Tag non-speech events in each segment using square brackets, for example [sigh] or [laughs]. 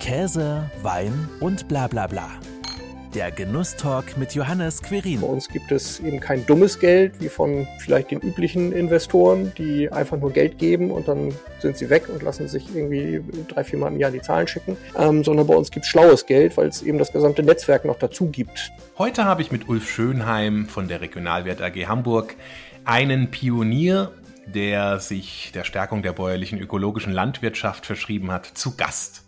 Käse, Wein und bla bla bla. Der Genusstalk mit Johannes Querin. Bei uns gibt es eben kein dummes Geld, wie von vielleicht den üblichen Investoren, die einfach nur Geld geben und dann sind sie weg und lassen sich irgendwie drei, vier Mal im Jahr die Zahlen schicken, ähm, sondern bei uns gibt es schlaues Geld, weil es eben das gesamte Netzwerk noch dazu gibt. Heute habe ich mit Ulf Schönheim von der Regionalwert AG Hamburg einen Pionier, der sich der Stärkung der bäuerlichen ökologischen Landwirtschaft verschrieben hat, zu Gast.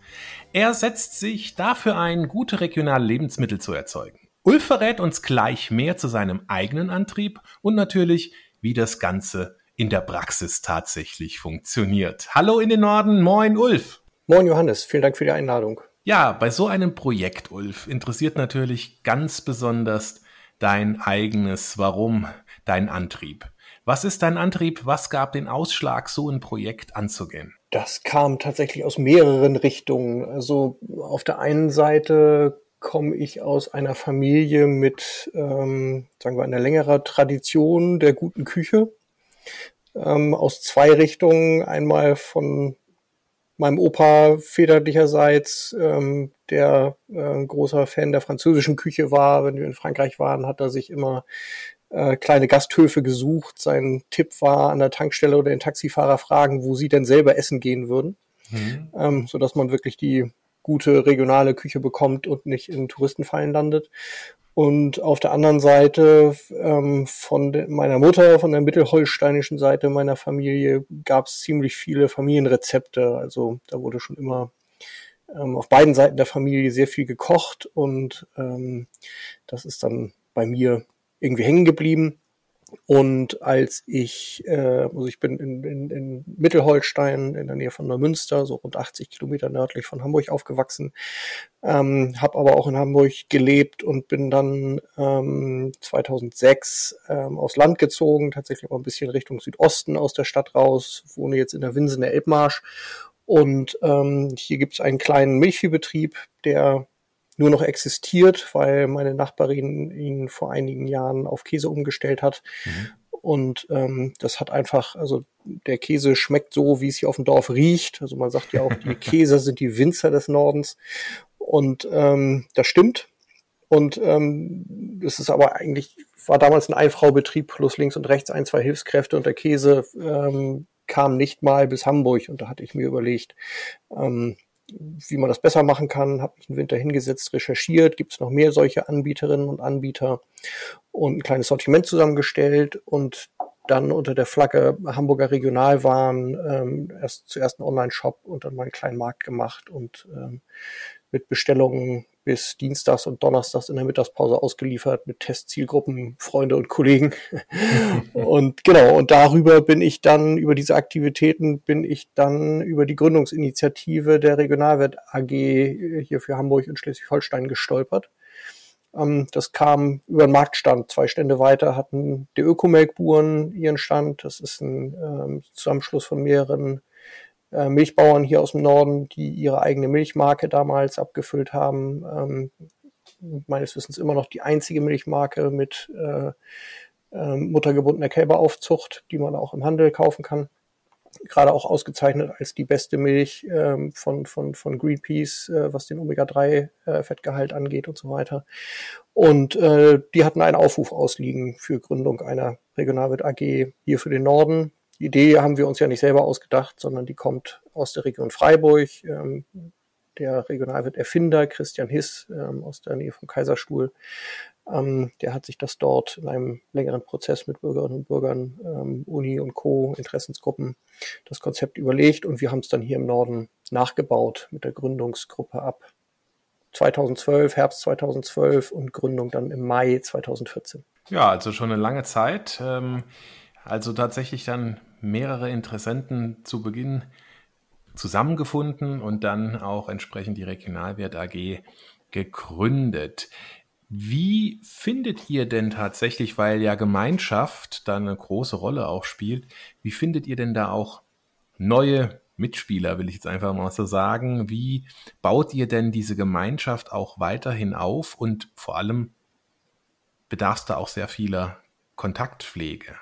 Er setzt sich dafür ein, gute regionale Lebensmittel zu erzeugen. Ulf verrät uns gleich mehr zu seinem eigenen Antrieb und natürlich, wie das Ganze in der Praxis tatsächlich funktioniert. Hallo in den Norden, moin Ulf. Moin Johannes, vielen Dank für die Einladung. Ja, bei so einem Projekt, Ulf, interessiert natürlich ganz besonders dein eigenes Warum, dein Antrieb. Was ist dein Antrieb? Was gab den Ausschlag, so ein Projekt anzugehen? Das kam tatsächlich aus mehreren Richtungen. Also auf der einen Seite komme ich aus einer Familie mit, ähm, sagen wir, einer längerer Tradition der guten Küche. Ähm, aus zwei Richtungen. Einmal von meinem Opa väterlicherseits, ähm, der äh, großer Fan der französischen Küche war. Wenn wir in Frankreich waren, hat er sich immer äh, kleine Gasthöfe gesucht. Sein Tipp war an der Tankstelle oder den Taxifahrer fragen, wo sie denn selber essen gehen würden, mhm. ähm, so dass man wirklich die gute regionale Küche bekommt und nicht in Touristenfallen landet. Und auf der anderen Seite ähm, von meiner Mutter, von der mittelholsteinischen Seite meiner Familie, gab es ziemlich viele Familienrezepte. Also da wurde schon immer ähm, auf beiden Seiten der Familie sehr viel gekocht und ähm, das ist dann bei mir irgendwie hängen geblieben. Und als ich, äh, also ich bin in, in, in Mittelholstein in der Nähe von Neumünster, so rund 80 Kilometer nördlich von Hamburg aufgewachsen, ähm, habe aber auch in Hamburg gelebt und bin dann ähm, 2006 ähm, aufs Land gezogen, tatsächlich auch ein bisschen Richtung Südosten aus der Stadt raus, wohne jetzt in der Winsen der Elbmarsch und ähm, hier gibt es einen kleinen Milchviehbetrieb, der nur noch existiert, weil meine Nachbarin ihn vor einigen Jahren auf Käse umgestellt hat. Mhm. Und ähm, das hat einfach, also der Käse schmeckt so, wie es hier auf dem Dorf riecht. Also man sagt ja auch, die [laughs] Käse sind die Winzer des Nordens. Und ähm, das stimmt. Und ähm, es ist aber eigentlich, war damals ein Einfraubetrieb plus links und rechts ein, zwei Hilfskräfte und der Käse ähm, kam nicht mal bis Hamburg. Und da hatte ich mir überlegt, ähm, wie man das besser machen kann, habe mich einen Winter hingesetzt, recherchiert, gibt es noch mehr solche Anbieterinnen und Anbieter? Und ein kleines Sortiment zusammengestellt und dann unter der Flagge Hamburger Regionalwaren ähm, erst zuerst einen Online-Shop und dann mal einen kleinen Markt gemacht und ähm, mit Bestellungen bis Dienstags und Donnerstags in der Mittagspause ausgeliefert mit Testzielgruppen, Freunde und Kollegen. [laughs] und genau, und darüber bin ich dann, über diese Aktivitäten bin ich dann über die Gründungsinitiative der Regionalwert AG hier für Hamburg und Schleswig-Holstein gestolpert. Ähm, das kam über den Marktstand. Zwei Stände weiter hatten die Ökomelkburen ihren Stand. Das ist ein ähm, Zusammenschluss von mehreren äh, Milchbauern hier aus dem Norden, die ihre eigene Milchmarke damals abgefüllt haben. Ähm, meines Wissens immer noch die einzige Milchmarke mit äh, äh, muttergebundener Kälberaufzucht, die man auch im Handel kaufen kann. Gerade auch ausgezeichnet als die beste Milch ähm, von, von, von Greenpeace, äh, was den Omega-3-Fettgehalt äh, angeht und so weiter. Und äh, die hatten einen Aufruf ausliegen für Gründung einer Regionalwirt AG hier für den Norden. Die Idee haben wir uns ja nicht selber ausgedacht, sondern die kommt aus der Region Freiburg. Ähm, der Regionalwirt Erfinder Christian Hiss ähm, aus der Nähe vom Kaiserstuhl, ähm, der hat sich das dort in einem längeren Prozess mit Bürgerinnen und Bürgern, Uni und Co., Interessensgruppen, das Konzept überlegt und wir haben es dann hier im Norden nachgebaut mit der Gründungsgruppe ab 2012, Herbst 2012 und Gründung dann im Mai 2014. Ja, also schon eine lange Zeit. Also tatsächlich dann mehrere Interessenten zu Beginn zusammengefunden und dann auch entsprechend die Regionalwert AG gegründet. Wie findet ihr denn tatsächlich, weil ja Gemeinschaft da eine große Rolle auch spielt, wie findet ihr denn da auch neue Mitspieler, will ich jetzt einfach mal so sagen? Wie baut ihr denn diese Gemeinschaft auch weiterhin auf und vor allem bedarf es da auch sehr vieler Kontaktpflege?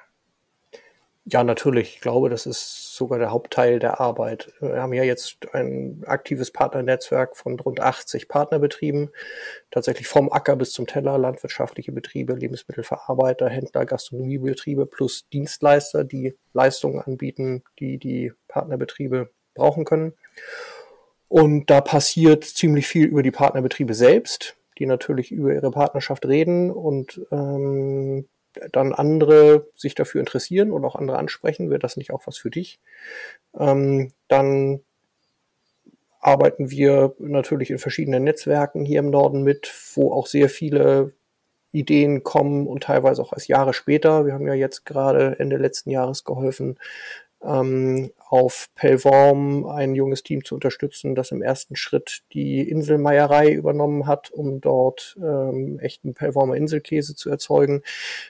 Ja, natürlich. Ich glaube, das ist sogar der Hauptteil der Arbeit. Wir haben ja jetzt ein aktives Partnernetzwerk von rund 80 Partnerbetrieben, tatsächlich vom Acker bis zum Teller, landwirtschaftliche Betriebe, Lebensmittelverarbeiter, Händler, Gastronomiebetriebe plus Dienstleister, die Leistungen anbieten, die die Partnerbetriebe brauchen können. Und da passiert ziemlich viel über die Partnerbetriebe selbst, die natürlich über ihre Partnerschaft reden und ähm, dann andere sich dafür interessieren und auch andere ansprechen, wäre das nicht auch was für dich? Ähm, dann arbeiten wir natürlich in verschiedenen Netzwerken hier im Norden mit, wo auch sehr viele Ideen kommen und teilweise auch erst Jahre später. Wir haben ja jetzt gerade Ende letzten Jahres geholfen, ähm, auf Pellworm ein junges Team zu unterstützen, das im ersten Schritt die Inselmeierei übernommen hat, um dort ähm, echten Pellwormer Inselkäse zu erzeugen.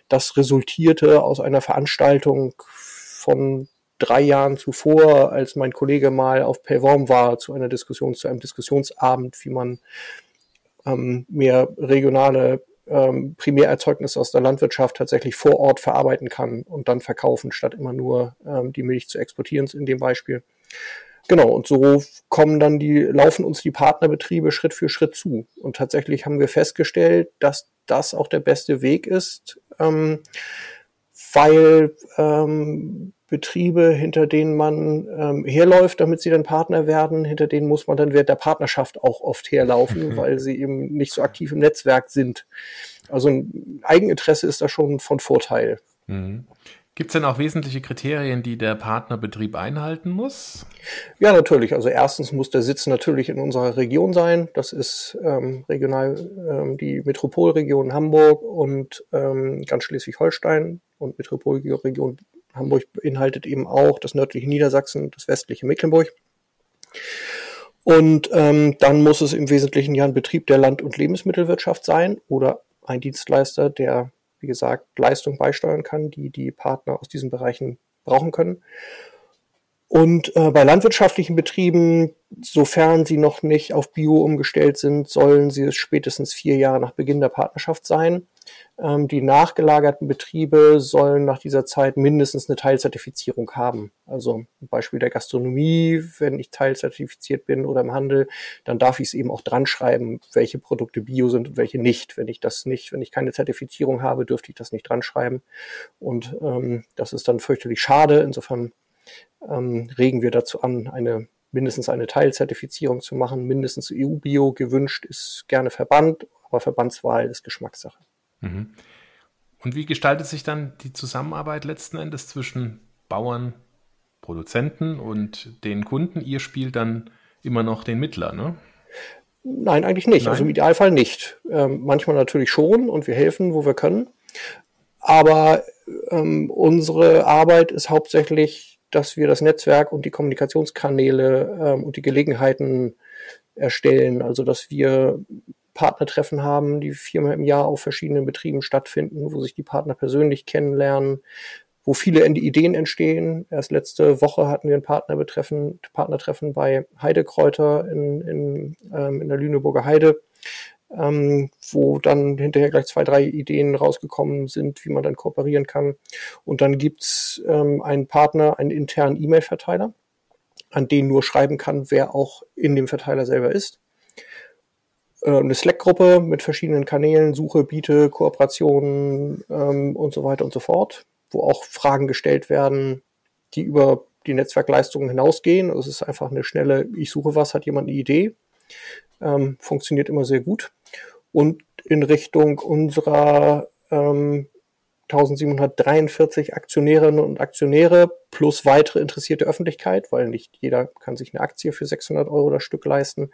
Das resultierte aus einer Veranstaltung von drei Jahren zuvor, als mein Kollege mal auf Pellworm war, zu einer Diskussion, zu einem Diskussionsabend, wie man ähm, mehr regionale ähm, Primärerzeugnisse aus der Landwirtschaft tatsächlich vor Ort verarbeiten kann und dann verkaufen, statt immer nur ähm, die Milch zu exportieren in dem Beispiel. Genau, und so kommen dann die, laufen uns die Partnerbetriebe Schritt für Schritt zu. Und tatsächlich haben wir festgestellt, dass das auch der beste Weg ist, ähm, weil ähm, Betriebe, hinter denen man ähm, herläuft, damit sie dann Partner werden, hinter denen muss man dann während der Partnerschaft auch oft herlaufen, [laughs] weil sie eben nicht so aktiv im Netzwerk sind. Also ein Eigeninteresse ist da schon von Vorteil. Mhm. Gibt es denn auch wesentliche Kriterien, die der Partnerbetrieb einhalten muss? Ja, natürlich. Also erstens muss der Sitz natürlich in unserer Region sein. Das ist ähm, regional ähm, die Metropolregion Hamburg und ähm, ganz Schleswig-Holstein und Metropolregion Hamburg beinhaltet eben auch das nördliche Niedersachsen, das westliche Mecklenburg. Und ähm, dann muss es im Wesentlichen ja ein Betrieb der Land- und Lebensmittelwirtschaft sein oder ein Dienstleister, der, wie gesagt, Leistung beisteuern kann, die die Partner aus diesen Bereichen brauchen können. Und äh, bei landwirtschaftlichen Betrieben, sofern sie noch nicht auf Bio umgestellt sind, sollen sie es spätestens vier Jahre nach Beginn der Partnerschaft sein. Ähm, die nachgelagerten Betriebe sollen nach dieser Zeit mindestens eine Teilzertifizierung haben. Also Beispiel der Gastronomie, wenn ich teilzertifiziert bin oder im Handel, dann darf ich es eben auch dran schreiben, welche Produkte Bio sind und welche nicht. Wenn ich das nicht, wenn ich keine Zertifizierung habe, dürfte ich das nicht dran schreiben. Und ähm, das ist dann fürchterlich schade. Insofern ähm, regen wir dazu an, eine mindestens eine Teilzertifizierung zu machen, mindestens EU-Bio gewünscht ist gerne Verband, aber Verbandswahl ist Geschmackssache. Mhm. Und wie gestaltet sich dann die Zusammenarbeit letzten Endes zwischen Bauern, Produzenten und den Kunden? Ihr spielt dann immer noch den Mittler, ne? Nein, eigentlich nicht. Nein? Also im Idealfall nicht. Ähm, manchmal natürlich schon und wir helfen, wo wir können. Aber ähm, unsere Arbeit ist hauptsächlich dass wir das Netzwerk und die Kommunikationskanäle ähm, und die Gelegenheiten erstellen. Also dass wir Partnertreffen haben, die viermal im Jahr auf verschiedenen Betrieben stattfinden, wo sich die Partner persönlich kennenlernen, wo viele Ideen entstehen. Erst letzte Woche hatten wir ein Partnerbetreffen, Partnertreffen bei Heidekräuter in, in, ähm, in der Lüneburger Heide, ähm, wo dann hinterher gleich zwei, drei Ideen rausgekommen sind, wie man dann kooperieren kann. Und dann gibt's ähm, einen Partner, einen internen E-Mail-Verteiler, an den nur schreiben kann, wer auch in dem Verteiler selber ist. Äh, eine Slack-Gruppe mit verschiedenen Kanälen, Suche, Biete, Kooperationen ähm, und so weiter und so fort, wo auch Fragen gestellt werden, die über die Netzwerkleistungen hinausgehen. Es ist einfach eine schnelle, ich suche was, hat jemand eine Idee. Ähm, funktioniert immer sehr gut und in Richtung unserer ähm, 1743 Aktionärinnen und Aktionäre plus weitere interessierte Öffentlichkeit, weil nicht jeder kann sich eine Aktie für 600 Euro das Stück leisten,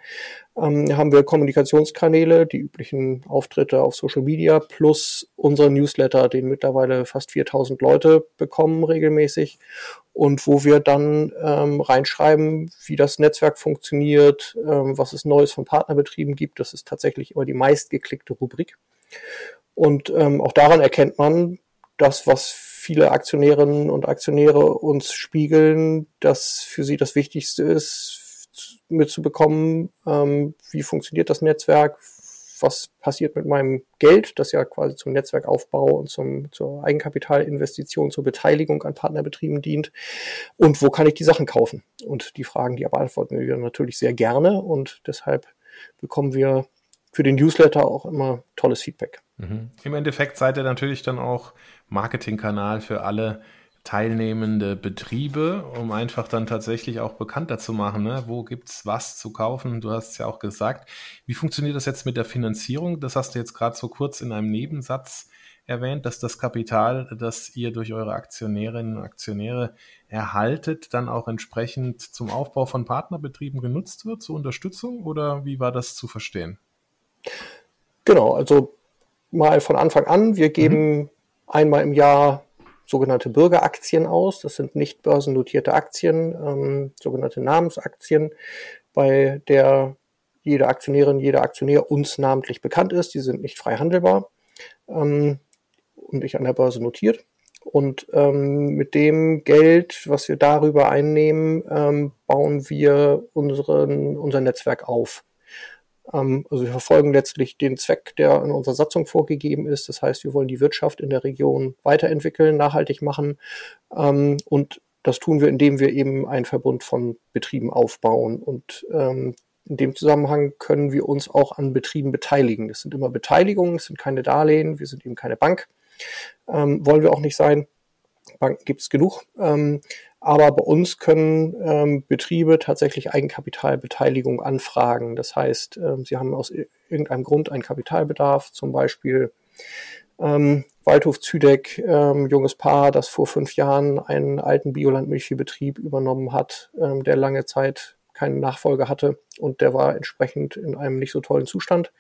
ähm, haben wir Kommunikationskanäle, die üblichen Auftritte auf Social Media plus unseren Newsletter, den mittlerweile fast 4000 Leute bekommen regelmäßig und wo wir dann ähm, reinschreiben, wie das Netzwerk funktioniert, ähm, was es Neues von Partnerbetrieben gibt. Das ist tatsächlich immer die meistgeklickte Rubrik. Und ähm, auch daran erkennt man, das, was viele Aktionärinnen und Aktionäre uns spiegeln, dass für sie das Wichtigste ist, mitzubekommen, ähm, wie funktioniert das Netzwerk, was passiert mit meinem Geld, das ja quasi zum Netzwerkaufbau und zum, zur Eigenkapitalinvestition, zur Beteiligung an Partnerbetrieben dient. Und wo kann ich die Sachen kaufen? Und die Fragen, die beantworten wir natürlich sehr gerne und deshalb bekommen wir für den Newsletter auch immer tolles Feedback. Mhm. Im Endeffekt seid ihr natürlich dann auch Marketingkanal für alle teilnehmende Betriebe, um einfach dann tatsächlich auch bekannter zu machen, ne? wo es was zu kaufen. Du hast es ja auch gesagt. Wie funktioniert das jetzt mit der Finanzierung? Das hast du jetzt gerade so kurz in einem Nebensatz erwähnt, dass das Kapital, das ihr durch eure Aktionärinnen und Aktionäre erhaltet, dann auch entsprechend zum Aufbau von Partnerbetrieben genutzt wird, zur Unterstützung oder wie war das zu verstehen? Genau, also mal von Anfang an, wir geben mhm. einmal im Jahr sogenannte Bürgeraktien aus. Das sind nicht börsennotierte Aktien, ähm, sogenannte Namensaktien, bei der jede Aktionärin, jeder Aktionär uns namentlich bekannt ist. Die sind nicht frei handelbar ähm, und nicht an der Börse notiert. Und ähm, mit dem Geld, was wir darüber einnehmen, ähm, bauen wir unseren, unser Netzwerk auf. Ähm, also wir verfolgen letztlich den Zweck, der in unserer Satzung vorgegeben ist. Das heißt, wir wollen die Wirtschaft in der Region weiterentwickeln, nachhaltig machen. Ähm, und das tun wir, indem wir eben einen Verbund von Betrieben aufbauen. Und ähm, in dem Zusammenhang können wir uns auch an Betrieben beteiligen. Das sind immer Beteiligungen, es sind keine Darlehen, wir sind eben keine Bank. wollen wir auch nicht sein. Banken gibt es genug. Aber bei uns können ähm, Betriebe tatsächlich Eigenkapitalbeteiligung anfragen. Das heißt, ähm, sie haben aus irgendeinem Grund einen Kapitalbedarf, zum Beispiel ähm, Waldhof Züdeck, ähm, junges Paar, das vor fünf Jahren einen alten Bioland-Milchviehbetrieb übernommen hat, ähm, der lange Zeit keinen Nachfolger hatte und der war entsprechend in einem nicht so tollen Zustand.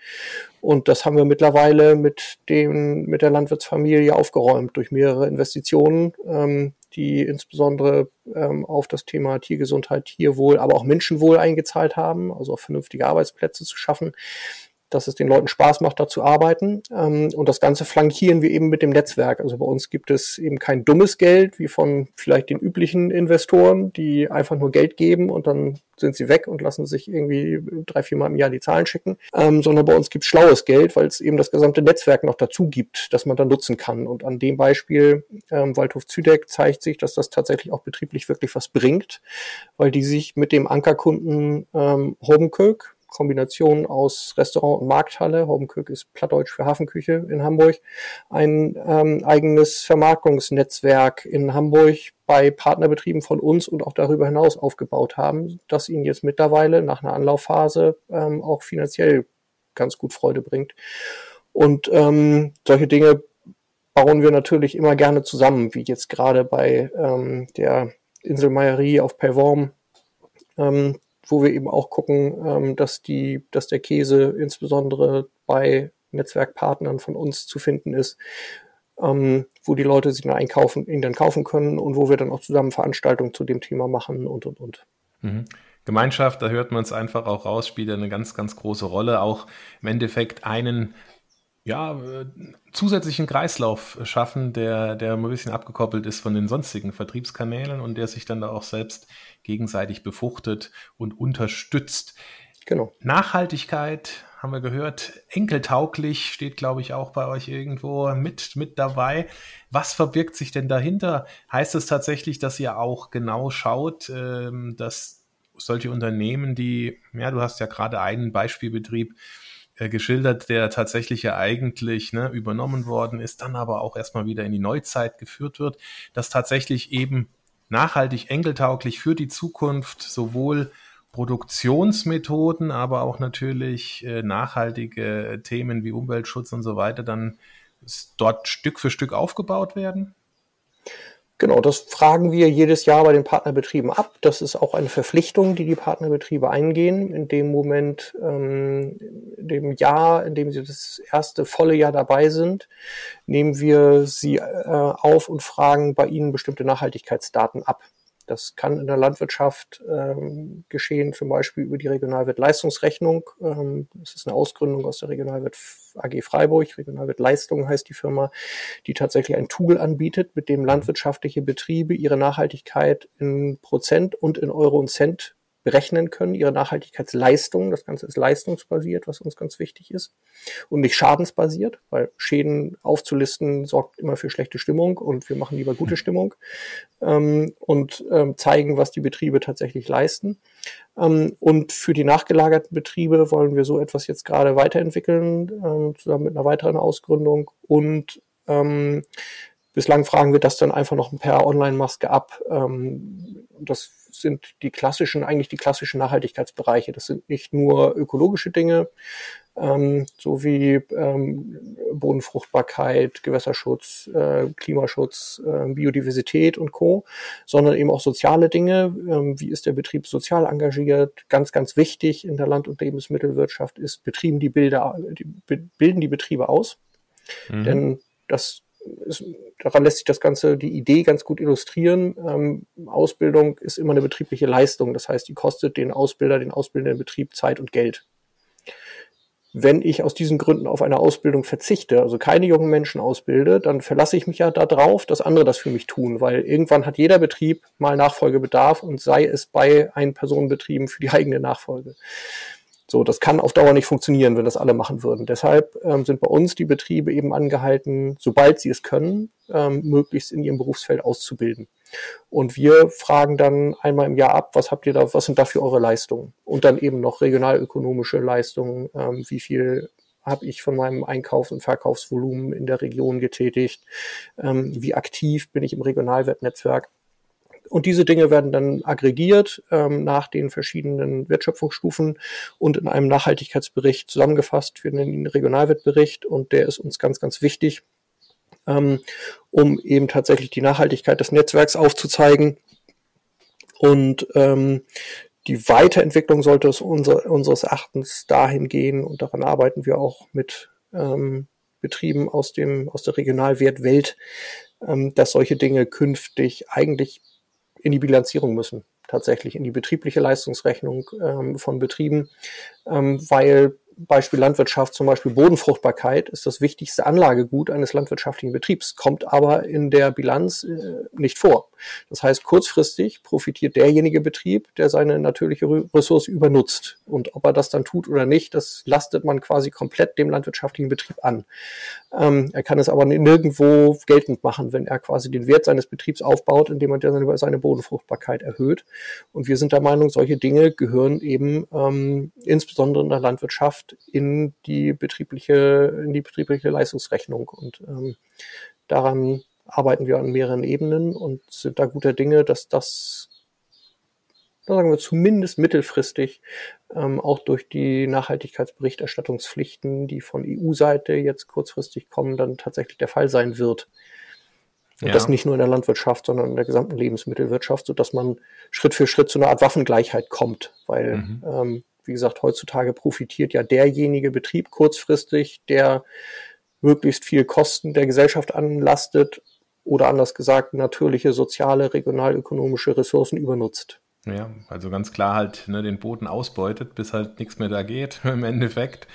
Und das haben wir mittlerweile mit dem, mit der Landwirtsfamilie aufgeräumt durch mehrere Investitionen, ähm, die insbesondere ähm, auf das Thema Tiergesundheit, Tierwohl, aber auch Menschenwohl eingezahlt haben, also auf vernünftige Arbeitsplätze zu schaffen dass es den Leuten Spaß macht, da zu arbeiten. Ähm, und das Ganze flankieren wir eben mit dem Netzwerk. Also bei uns gibt es eben kein dummes Geld, wie von vielleicht den üblichen Investoren, die einfach nur Geld geben und dann sind sie weg und lassen sich irgendwie drei, vier Mal im Jahr die Zahlen schicken, ähm, sondern bei uns gibt es schlaues Geld, weil es eben das gesamte Netzwerk noch dazu gibt, das man dann nutzen kann. Und an dem Beispiel ähm, Waldhof Züdeck zeigt sich, dass das tatsächlich auch betrieblich wirklich was bringt, weil die sich mit dem Ankerkunden ähm, Hobenkirk, Kombination aus Restaurant und Markthalle. Haubenkirk ist Plattdeutsch für Hafenküche in Hamburg. Ein ähm, eigenes Vermarktungsnetzwerk in Hamburg bei Partnerbetrieben von uns und auch darüber hinaus aufgebaut haben, das ihnen jetzt mittlerweile nach einer Anlaufphase ähm, auch finanziell ganz gut Freude bringt. Und ähm, solche Dinge bauen wir natürlich immer gerne zusammen, wie jetzt gerade bei ähm, der Inselmeierie auf Perworm. Ähm, wo wir eben auch gucken, ähm, dass die, dass der Käse insbesondere bei Netzwerkpartnern von uns zu finden ist, ähm, wo die Leute sich dann einkaufen, ihn dann kaufen können und wo wir dann auch zusammen Veranstaltungen zu dem Thema machen und und und. Mhm. Gemeinschaft, da hört man es einfach auch raus, spielt eine ganz, ganz große Rolle. Auch im Endeffekt einen ja, äh, zusätzlichen Kreislauf schaffen, der, der ein bisschen abgekoppelt ist von den sonstigen Vertriebskanälen und der sich dann da auch selbst gegenseitig befruchtet und unterstützt. Genau. Nachhaltigkeit haben wir gehört, enkeltauglich steht, glaube ich, auch bei euch irgendwo mit, mit dabei. Was verbirgt sich denn dahinter? Heißt es tatsächlich, dass ihr auch genau schaut, ähm, dass solche Unternehmen, die, ja, du hast ja gerade einen Beispielbetrieb, äh, geschildert, der tatsächlich ja eigentlich ne, übernommen worden ist, dann aber auch erstmal wieder in die Neuzeit geführt wird, dass tatsächlich eben nachhaltig enkeltauglich für die Zukunft sowohl Produktionsmethoden, aber auch natürlich äh, nachhaltige Themen wie Umweltschutz und so weiter dann dort Stück für Stück aufgebaut werden? Genau, das fragen wir jedes Jahr bei den Partnerbetrieben ab. Das ist auch eine Verpflichtung, die die Partnerbetriebe eingehen. In dem Moment, ähm, in dem Jahr, in dem sie das erste volle Jahr dabei sind, nehmen wir sie äh, auf und fragen bei ihnen bestimmte Nachhaltigkeitsdaten ab. Das kann in der Landwirtschaft ähm, geschehen, zum Beispiel über die Regionalwirt-Leistungsrechnung. Ähm, das ist eine Ausgründung aus der Regionalwirt AG Freiburg. Regionalwirt Leistung heißt die Firma, die tatsächlich ein Tool anbietet, mit dem landwirtschaftliche Betriebe ihre Nachhaltigkeit in Prozent und in Euro und Cent berechnen können, ihre Nachhaltigkeitsleistung. Das Ganze ist leistungsbasiert, was uns ganz wichtig ist. Und nicht schadensbasiert, weil Schäden aufzulisten sorgt immer für schlechte Stimmung und wir machen lieber gute Stimmung ähm, und ähm, zeigen, was die Betriebe tatsächlich leisten. Ähm, und für die nachgelagerten Betriebe wollen wir so etwas jetzt gerade weiterentwickeln, ähm, zusammen mit einer weiteren Ausgründung und ähm, Bislang fragen wir das dann einfach noch per Online-Maske ab. Ähm, das sind die klassischen, eigentlich die klassischen Nachhaltigkeitsbereiche. Das sind nicht nur ökologische Dinge, ähm, so wie ähm, Bodenfruchtbarkeit, Gewässerschutz, äh, Klimaschutz, äh, Biodiversität und Co., sondern eben auch soziale Dinge. Ähm, wie ist der Betrieb sozial engagiert? Ganz, ganz wichtig in der Land- und Lebensmittelwirtschaft ist, betrieben die Bilder, die, bilden die Betriebe aus. Mhm. Denn das ist, daran lässt sich das Ganze, die Idee ganz gut illustrieren. Ähm, Ausbildung ist immer eine betriebliche Leistung. Das heißt, die kostet den Ausbilder, den ausbildenden Betrieb Zeit und Geld. Wenn ich aus diesen Gründen auf eine Ausbildung verzichte, also keine jungen Menschen ausbilde, dann verlasse ich mich ja darauf, dass andere das für mich tun, weil irgendwann hat jeder Betrieb mal Nachfolgebedarf und sei es bei Ein-Personen-Betrieben für die eigene Nachfolge. So, das kann auf Dauer nicht funktionieren, wenn das alle machen würden. Deshalb ähm, sind bei uns die Betriebe eben angehalten, sobald sie es können, ähm, möglichst in ihrem Berufsfeld auszubilden. Und wir fragen dann einmal im Jahr ab, was habt ihr da, was sind da für eure Leistungen? Und dann eben noch regionalökonomische Leistungen, ähm, wie viel habe ich von meinem Einkaufs- und Verkaufsvolumen in der Region getätigt, ähm, wie aktiv bin ich im Regionalwettnetzwerk. Und diese Dinge werden dann aggregiert ähm, nach den verschiedenen Wertschöpfungsstufen und in einem Nachhaltigkeitsbericht zusammengefasst. Wir nennen ihn Regionalwertbericht und der ist uns ganz, ganz wichtig, ähm, um eben tatsächlich die Nachhaltigkeit des Netzwerks aufzuzeigen. Und ähm, die Weiterentwicklung sollte es unser, unseres Erachtens dahin gehen und daran arbeiten wir auch mit ähm, Betrieben aus dem aus der Regionalwertwelt, ähm, dass solche Dinge künftig eigentlich in die Bilanzierung müssen, tatsächlich in die betriebliche Leistungsrechnung ähm, von Betrieben, ähm, weil Beispiel Landwirtschaft, zum Beispiel Bodenfruchtbarkeit, ist das wichtigste Anlagegut eines landwirtschaftlichen Betriebs, kommt aber in der Bilanz äh, nicht vor. Das heißt, kurzfristig profitiert derjenige Betrieb, der seine natürliche Ressource übernutzt. Und ob er das dann tut oder nicht, das lastet man quasi komplett dem landwirtschaftlichen Betrieb an. Ähm, er kann es aber nirgendwo geltend machen, wenn er quasi den Wert seines Betriebs aufbaut, indem er seine Bodenfruchtbarkeit erhöht. Und wir sind der Meinung, solche Dinge gehören eben ähm, insbesondere in der Landwirtschaft in die betriebliche, in die betriebliche Leistungsrechnung. Und ähm, daran arbeiten wir an mehreren Ebenen und sind da guter Dinge, dass das da sagen wir zumindest mittelfristig ähm, auch durch die Nachhaltigkeitsberichterstattungspflichten, die von EU-Seite jetzt kurzfristig kommen, dann tatsächlich der Fall sein wird. Und ja. das nicht nur in der Landwirtschaft, sondern in der gesamten Lebensmittelwirtschaft, so dass man Schritt für Schritt zu einer Art Waffengleichheit kommt. Weil, mhm. ähm, wie gesagt, heutzutage profitiert ja derjenige Betrieb kurzfristig, der möglichst viel Kosten der Gesellschaft anlastet oder anders gesagt natürliche, soziale, regionalökonomische Ressourcen übernutzt. Ja, also ganz klar halt ne, den Boden ausbeutet, bis halt nichts mehr da geht [laughs] im Endeffekt.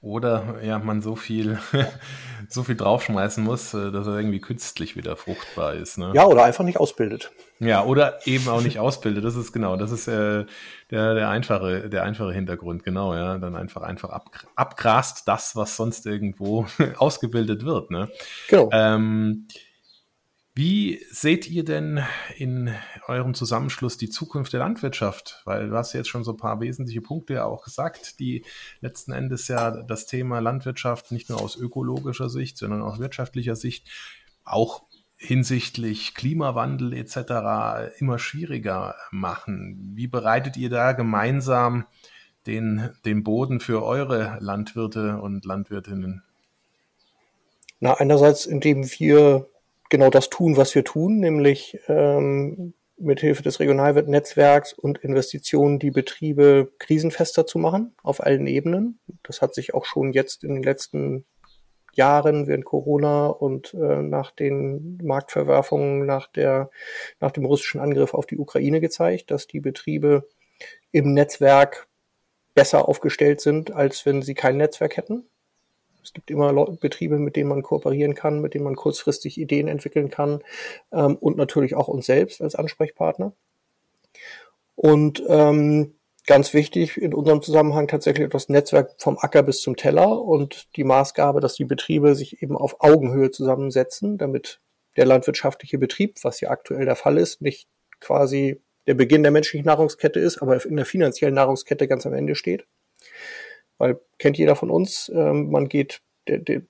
Oder ja, man so viel, [laughs] so viel draufschmeißen muss, äh, dass er irgendwie künstlich wieder fruchtbar ist. Ne? Ja, oder einfach nicht ausbildet. Ja, oder eben auch nicht ausbildet. Das ist genau, das ist äh, der, der einfache, der einfache Hintergrund, genau, ja. Dann einfach einfach ab, abgrast das, was sonst irgendwo [laughs] ausgebildet wird. Ne? Genau. Ähm, wie seht ihr denn in eurem Zusammenschluss die Zukunft der Landwirtschaft? Weil du hast jetzt schon so ein paar wesentliche Punkte ja auch gesagt, die letzten Endes ja das Thema Landwirtschaft nicht nur aus ökologischer Sicht, sondern aus wirtschaftlicher Sicht auch hinsichtlich Klimawandel etc. immer schwieriger machen. Wie bereitet ihr da gemeinsam den, den Boden für eure Landwirte und Landwirtinnen? Na, einerseits, indem wir genau das tun, was wir tun, nämlich ähm, mithilfe des Regionalnetzwerks und Investitionen die Betriebe krisenfester zu machen auf allen Ebenen. Das hat sich auch schon jetzt in den letzten Jahren während Corona und äh, nach den Marktverwerfungen nach der nach dem russischen Angriff auf die Ukraine gezeigt, dass die Betriebe im Netzwerk besser aufgestellt sind, als wenn sie kein Netzwerk hätten. Es gibt immer Betriebe, mit denen man kooperieren kann, mit denen man kurzfristig Ideen entwickeln kann ähm, und natürlich auch uns selbst als Ansprechpartner. Und ähm, ganz wichtig in unserem Zusammenhang tatsächlich das Netzwerk vom Acker bis zum Teller und die Maßgabe, dass die Betriebe sich eben auf Augenhöhe zusammensetzen, damit der landwirtschaftliche Betrieb, was ja aktuell der Fall ist, nicht quasi der Beginn der menschlichen Nahrungskette ist, aber in der finanziellen Nahrungskette ganz am Ende steht. Weil kennt jeder von uns, ähm, man geht de, de,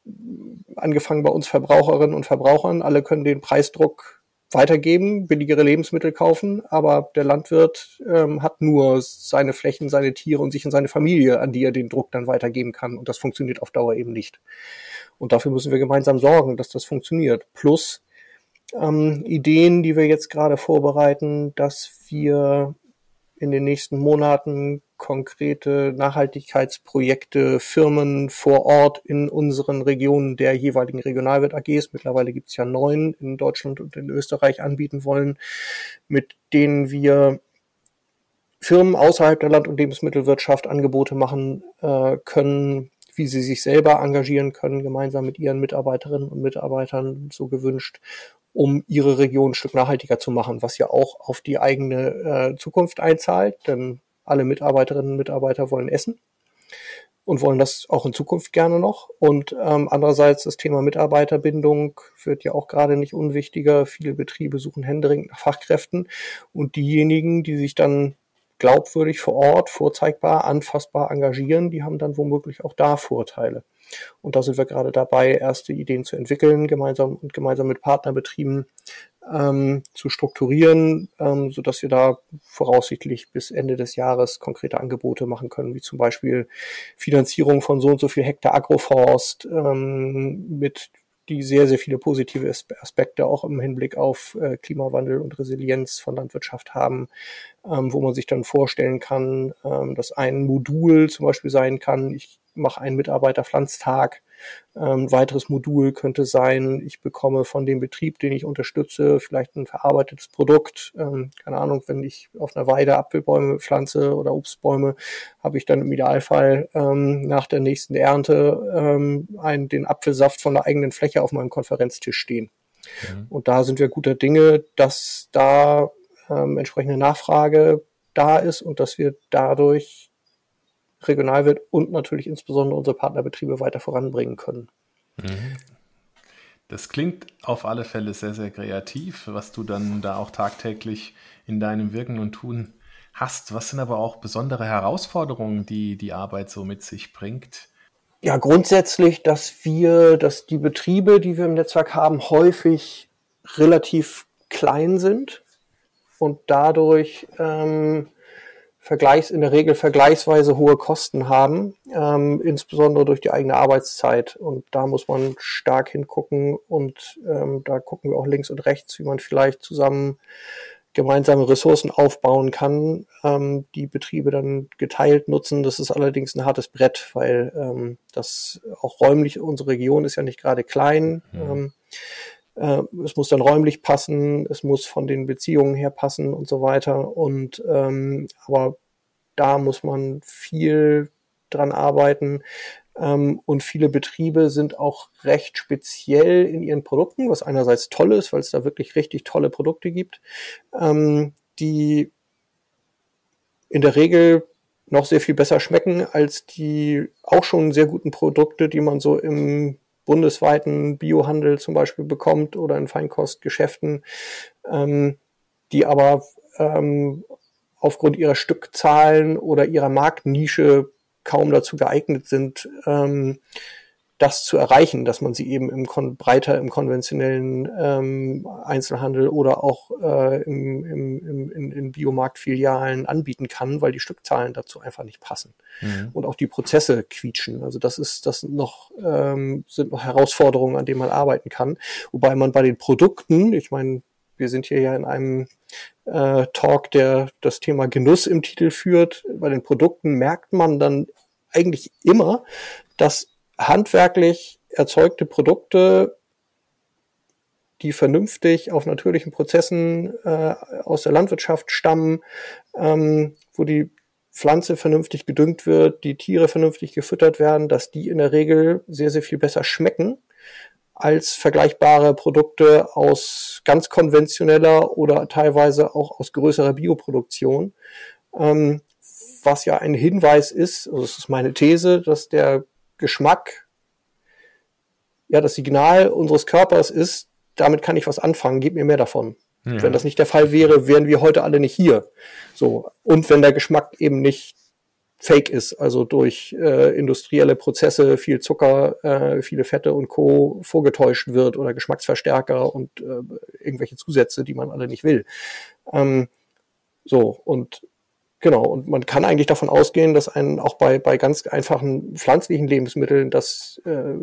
angefangen bei uns Verbraucherinnen und Verbrauchern, alle können den Preisdruck weitergeben, billigere Lebensmittel kaufen, aber der Landwirt ähm, hat nur seine Flächen, seine Tiere und sich und seine Familie, an die er den Druck dann weitergeben kann. Und das funktioniert auf Dauer eben nicht. Und dafür müssen wir gemeinsam sorgen, dass das funktioniert. Plus ähm, Ideen, die wir jetzt gerade vorbereiten, dass wir in den nächsten Monaten konkrete Nachhaltigkeitsprojekte, Firmen vor Ort in unseren Regionen der jeweiligen Regionalwirt AGs, mittlerweile gibt es ja neun in Deutschland und in Österreich anbieten wollen, mit denen wir Firmen außerhalb der Land- und Lebensmittelwirtschaft Angebote machen äh, können, wie sie sich selber engagieren können, gemeinsam mit ihren Mitarbeiterinnen und Mitarbeitern so gewünscht, um ihre Region ein Stück nachhaltiger zu machen, was ja auch auf die eigene äh, Zukunft einzahlt, denn alle Mitarbeiterinnen und Mitarbeiter wollen essen und wollen das auch in Zukunft gerne noch. Und ähm, andererseits das Thema Mitarbeiterbindung wird ja auch gerade nicht unwichtiger. Viele Betriebe suchen händeringend nach Fachkräften und diejenigen, die sich dann glaubwürdig vor Ort, vorzeigbar, anfassbar engagieren, die haben dann womöglich auch da Vorteile. Und da sind wir gerade dabei, erste Ideen zu entwickeln, gemeinsam und gemeinsam mit Partnerbetrieben ähm, zu strukturieren, ähm, so dass wir da voraussichtlich bis Ende des Jahres konkrete Angebote machen können, wie zum Beispiel Finanzierung von so und so viel Hektar Agroforst ähm, mit die sehr, sehr viele positive Aspekte auch im Hinblick auf äh, Klimawandel und Resilienz von Landwirtschaft haben, ähm, wo man sich dann vorstellen kann, ähm, dass ein Modul zum Beispiel sein kann, ich mache einen Mitarbeiterpflanztag. Ähm, weiteres Modul könnte sein, ich bekomme von dem Betrieb, den ich unterstütze, vielleicht ein verarbeitetes Produkt. Ähm, keine Ahnung, wenn ich auf einer Weide Apfelbäume pflanze oder Obstbäume, habe ich dann im Idealfall ähm, nach der nächsten Ernte einen, den Apfelsaft von der eigenen Fläche auf meinem Konferenztisch stehen. Mhm. Und da sind wir guter Dinge, dass da ähm, entsprechende Nachfrage da ist und dass wir dadurch Regionalwirt und natürlich insbesondere unsere Partnerbetriebe weiter voranbringen können. Mhm. Das klingt auf alle Fälle sehr, sehr kreativ, was du dann da auch tagtäglich in deinem Wirken und Tun hast. Was sind aber auch besondere Herausforderungen, die die Arbeit so mit sich bringt? Ja, grundsätzlich, dass wir, dass die Betriebe, die wir im Netzwerk haben, häufig relativ klein sind und dadurch ähm, Vergleichs, in der Regel vergleichsweise hohe Kosten haben, ähm, insbesondere durch die eigene Arbeitszeit. Und da muss man stark hingucken und ähm, da gucken wir auch links und rechts, wie man vielleicht zusammen gemeinsame Ressourcen aufbauen kann, ähm, die Betriebe dann geteilt nutzen. Das ist allerdings ein hartes Brett, weil ähm, das auch räumlich, unsere Region ist ja nicht gerade klein. Mhm. Ähm, äh, es muss dann räumlich passen, es muss von den Beziehungen her passen und so weiter. Und ähm, aber da muss man viel dran arbeiten. Ähm, und viele Betriebe sind auch recht speziell in ihren Produkten, was einerseits toll ist, weil es da wirklich richtig tolle Produkte gibt, ähm, die in der Regel noch sehr viel besser schmecken als die auch schon sehr guten Produkte, die man so im bundesweiten Biohandel zum Beispiel bekommt oder in Feinkostgeschäften, ähm, die aber ähm, aufgrund ihrer Stückzahlen oder ihrer Marktnische kaum dazu geeignet sind, ähm, das zu erreichen, dass man sie eben im Kon breiter im konventionellen ähm, Einzelhandel oder auch äh, im, im, im, in, in Biomarktfilialen anbieten kann, weil die Stückzahlen dazu einfach nicht passen. Mhm. Und auch die Prozesse quietschen. Also das ist, das sind noch, ähm, sind noch Herausforderungen, an denen man arbeiten kann. Wobei man bei den Produkten, ich meine, wir sind hier ja in einem äh, Talk, der das Thema Genuss im Titel führt. Bei den Produkten merkt man dann eigentlich immer, dass handwerklich erzeugte Produkte, die vernünftig auf natürlichen Prozessen äh, aus der Landwirtschaft stammen, ähm, wo die Pflanze vernünftig gedüngt wird, die Tiere vernünftig gefüttert werden, dass die in der Regel sehr, sehr viel besser schmecken als vergleichbare Produkte aus ganz konventioneller oder teilweise auch aus größerer Bioproduktion. Ähm, was ja ein Hinweis ist, also das ist meine These, dass der Geschmack ja das Signal unseres Körpers ist, damit kann ich was anfangen, gib mir mehr davon. Ja. Wenn das nicht der Fall wäre, wären wir heute alle nicht hier. So. Und wenn der Geschmack eben nicht fake ist, also durch äh, industrielle Prozesse viel Zucker, äh, viele Fette und Co. vorgetäuscht wird oder Geschmacksverstärker und äh, irgendwelche Zusätze, die man alle nicht will. Ähm, so, und Genau, und man kann eigentlich davon ausgehen, dass ein auch bei, bei ganz einfachen pflanzlichen Lebensmitteln, dass äh,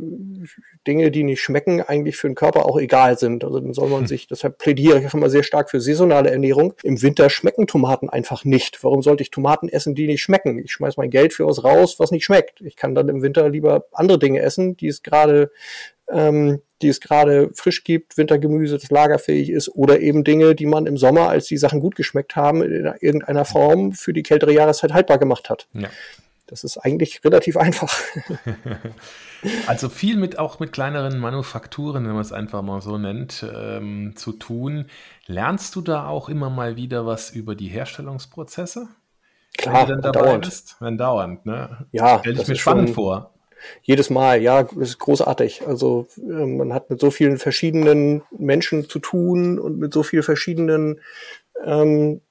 Dinge, die nicht schmecken, eigentlich für den Körper auch egal sind. Also dann soll man hm. sich, deshalb plädiere ich auch immer sehr stark für saisonale Ernährung. Im Winter schmecken Tomaten einfach nicht. Warum sollte ich Tomaten essen, die nicht schmecken? Ich schmeiß mein Geld für was raus, was nicht schmeckt. Ich kann dann im Winter lieber andere Dinge essen, die es gerade ähm, die es gerade frisch gibt, Wintergemüse, das lagerfähig ist, oder eben Dinge, die man im Sommer, als die Sachen gut geschmeckt haben, in irgendeiner Form für die kältere Jahreszeit haltbar gemacht hat. Ja. Das ist eigentlich relativ einfach. [laughs] also viel mit auch mit kleineren Manufakturen, wenn man es einfach mal so nennt, ähm, zu tun. Lernst du da auch immer mal wieder was über die Herstellungsprozesse? Klar, wenn du dann dabei dauernd. bist? Wenn dauernd, ne? Ja, stelle ich mir spannend vor jedes Mal, ja, ist großartig. Also äh, man hat mit so vielen verschiedenen Menschen zu tun und mit so vielen verschiedenen ähm,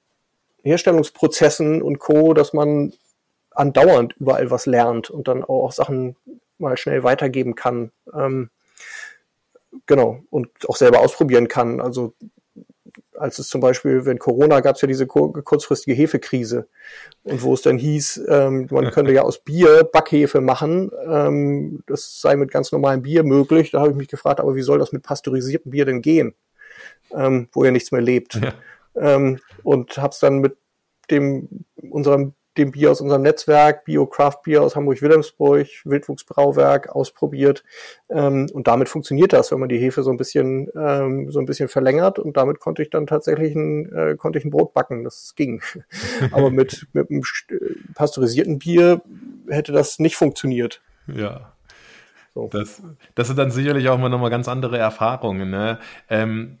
Herstellungsprozessen und Co., dass man andauernd überall was lernt und dann auch Sachen mal schnell weitergeben kann. Ähm, genau, und auch selber ausprobieren kann. Also als es zum Beispiel, wenn Corona gab es ja diese kurzfristige Hefekrise und wo es dann hieß, ähm, man könnte ja aus Bier Backhefe machen, ähm, das sei mit ganz normalem Bier möglich. Da habe ich mich gefragt, aber wie soll das mit pasteurisiertem Bier denn gehen, ähm, wo ja nichts mehr lebt? Ja. Ähm, und habe es dann mit dem unserem dem Bier aus unserem Netzwerk, Bio Craft Bier aus Hamburg-Wilhelmsburg, Wildwuchsbrauwerk ausprobiert. Ähm, und damit funktioniert das, wenn man die Hefe so ein bisschen, ähm, so ein bisschen verlängert. Und damit konnte ich dann tatsächlich ein, äh, konnte ich ein Brot backen. Das ging. [laughs] Aber mit, mit einem pasteurisierten Bier hätte das nicht funktioniert. Ja. So. Das, das sind dann sicherlich auch mal nochmal ganz andere Erfahrungen. Ne? Ähm,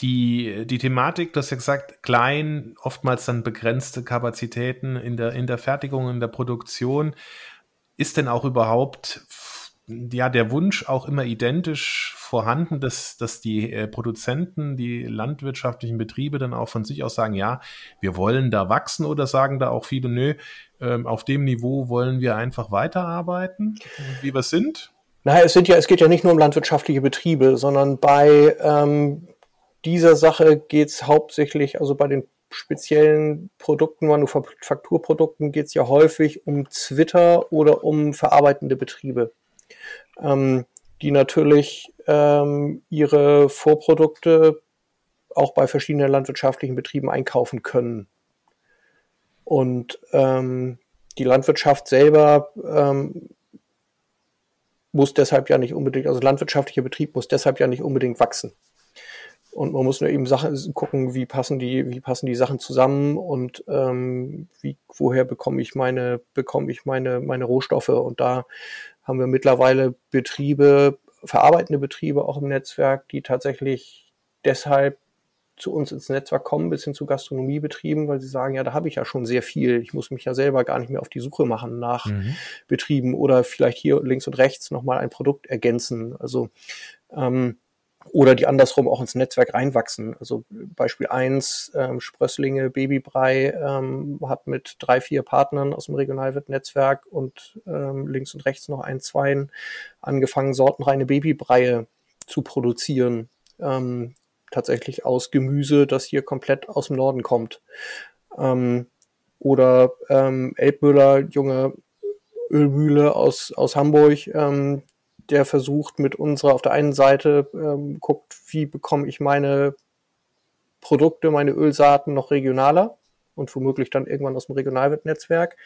die, die Thematik, du hast ja gesagt, klein, oftmals dann begrenzte Kapazitäten in der, in der Fertigung, in der Produktion. Ist denn auch überhaupt ja, der Wunsch auch immer identisch vorhanden, dass, dass die äh, Produzenten, die landwirtschaftlichen Betriebe dann auch von sich aus sagen, ja, wir wollen da wachsen oder sagen da auch viele, nö, ähm, auf dem Niveau wollen wir einfach weiterarbeiten, wie wir sind? Naja, es sind ja, es geht ja nicht nur um landwirtschaftliche Betriebe, sondern bei ähm, dieser Sache geht es hauptsächlich, also bei den speziellen Produkten, Manufakturprodukten geht es ja häufig um Zwitter oder um verarbeitende Betriebe, ähm, die natürlich ähm, ihre Vorprodukte auch bei verschiedenen landwirtschaftlichen Betrieben einkaufen können. Und ähm, die Landwirtschaft selber ähm, muss deshalb ja nicht unbedingt, also landwirtschaftlicher Betrieb muss deshalb ja nicht unbedingt wachsen. Und man muss nur eben Sachen gucken, wie passen die, wie passen die Sachen zusammen und ähm, wie, woher bekomme ich meine, bekomme ich meine, meine Rohstoffe. Und da haben wir mittlerweile Betriebe, verarbeitende Betriebe auch im Netzwerk, die tatsächlich deshalb zu uns ins Netzwerk kommen, bis hin zu Gastronomiebetrieben, weil sie sagen, ja, da habe ich ja schon sehr viel. Ich muss mich ja selber gar nicht mehr auf die Suche machen nach mhm. Betrieben oder vielleicht hier links und rechts nochmal ein Produkt ergänzen. Also ähm, oder die andersrum auch ins Netzwerk reinwachsen. Also Beispiel eins ähm, Sprösslinge Babybrei ähm, hat mit drei, vier Partnern aus dem Regionalwirt-Netzwerk und ähm, links und rechts noch ein, zwei angefangen, sortenreine Babybreie zu produzieren. Ähm, tatsächlich aus Gemüse, das hier komplett aus dem Norden kommt. Ähm, oder ähm, Elbmüller, junge Ölmühle aus, aus Hamburg, ähm, der versucht mit unserer auf der einen Seite ähm, guckt, wie bekomme ich meine Produkte, meine Ölsaaten noch regionaler und womöglich dann irgendwann aus dem Regionalnetzwerk.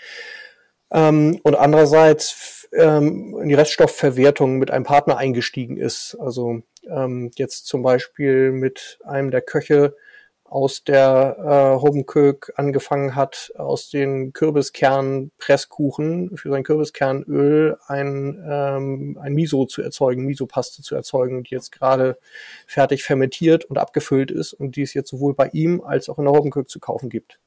Ähm, und andererseits ähm, in die Reststoffverwertung mit einem Partner eingestiegen ist. Also ähm, jetzt zum Beispiel mit einem der Köche aus der äh, Hobenkök angefangen hat, aus den Kürbiskern-Presskuchen für sein Kürbiskernöl ein, ähm, ein Miso zu erzeugen, Miso-Paste zu erzeugen, die jetzt gerade fertig fermentiert und abgefüllt ist und die es jetzt sowohl bei ihm als auch in der Hobenkök zu kaufen gibt.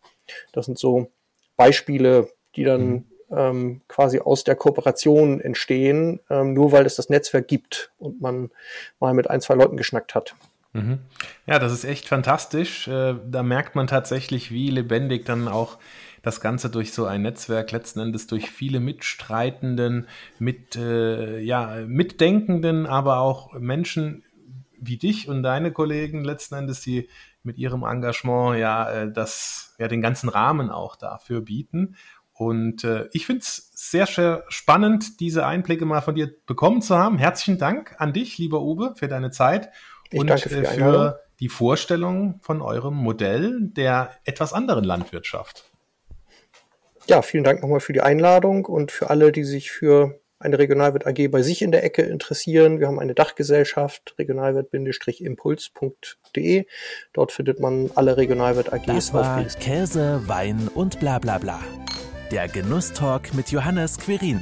Das sind so Beispiele, die dann mhm. ähm, quasi aus der Kooperation entstehen, ähm, nur weil es das Netzwerk gibt und man mal mit ein, zwei Leuten geschnackt hat. Mhm. Ja, das ist echt fantastisch. Äh, da merkt man tatsächlich, wie lebendig dann auch das Ganze durch so ein Netzwerk letzten Endes durch viele Mitstreitenden, mit, äh, ja, Mitdenkenden, aber auch Menschen wie dich und deine Kollegen letzten Endes, die mit ihrem Engagement ja äh, das, ja den ganzen Rahmen auch dafür bieten. Und äh, ich finde es sehr, sehr spannend, diese Einblicke mal von dir bekommen zu haben. Herzlichen Dank an dich, lieber Uwe, für deine Zeit ich und für, die, für die Vorstellung von eurem Modell der etwas anderen Landwirtschaft. Ja, vielen Dank nochmal für die Einladung und für alle, die sich für eine Regionalwirt AG bei sich in der Ecke interessieren. Wir haben eine Dachgesellschaft, regionalwirt-impuls.de. Dort findet man alle Regionalwirt AGs das war Käse, Wein und bla bla bla. Der Genusstalk mit Johannes Quirin.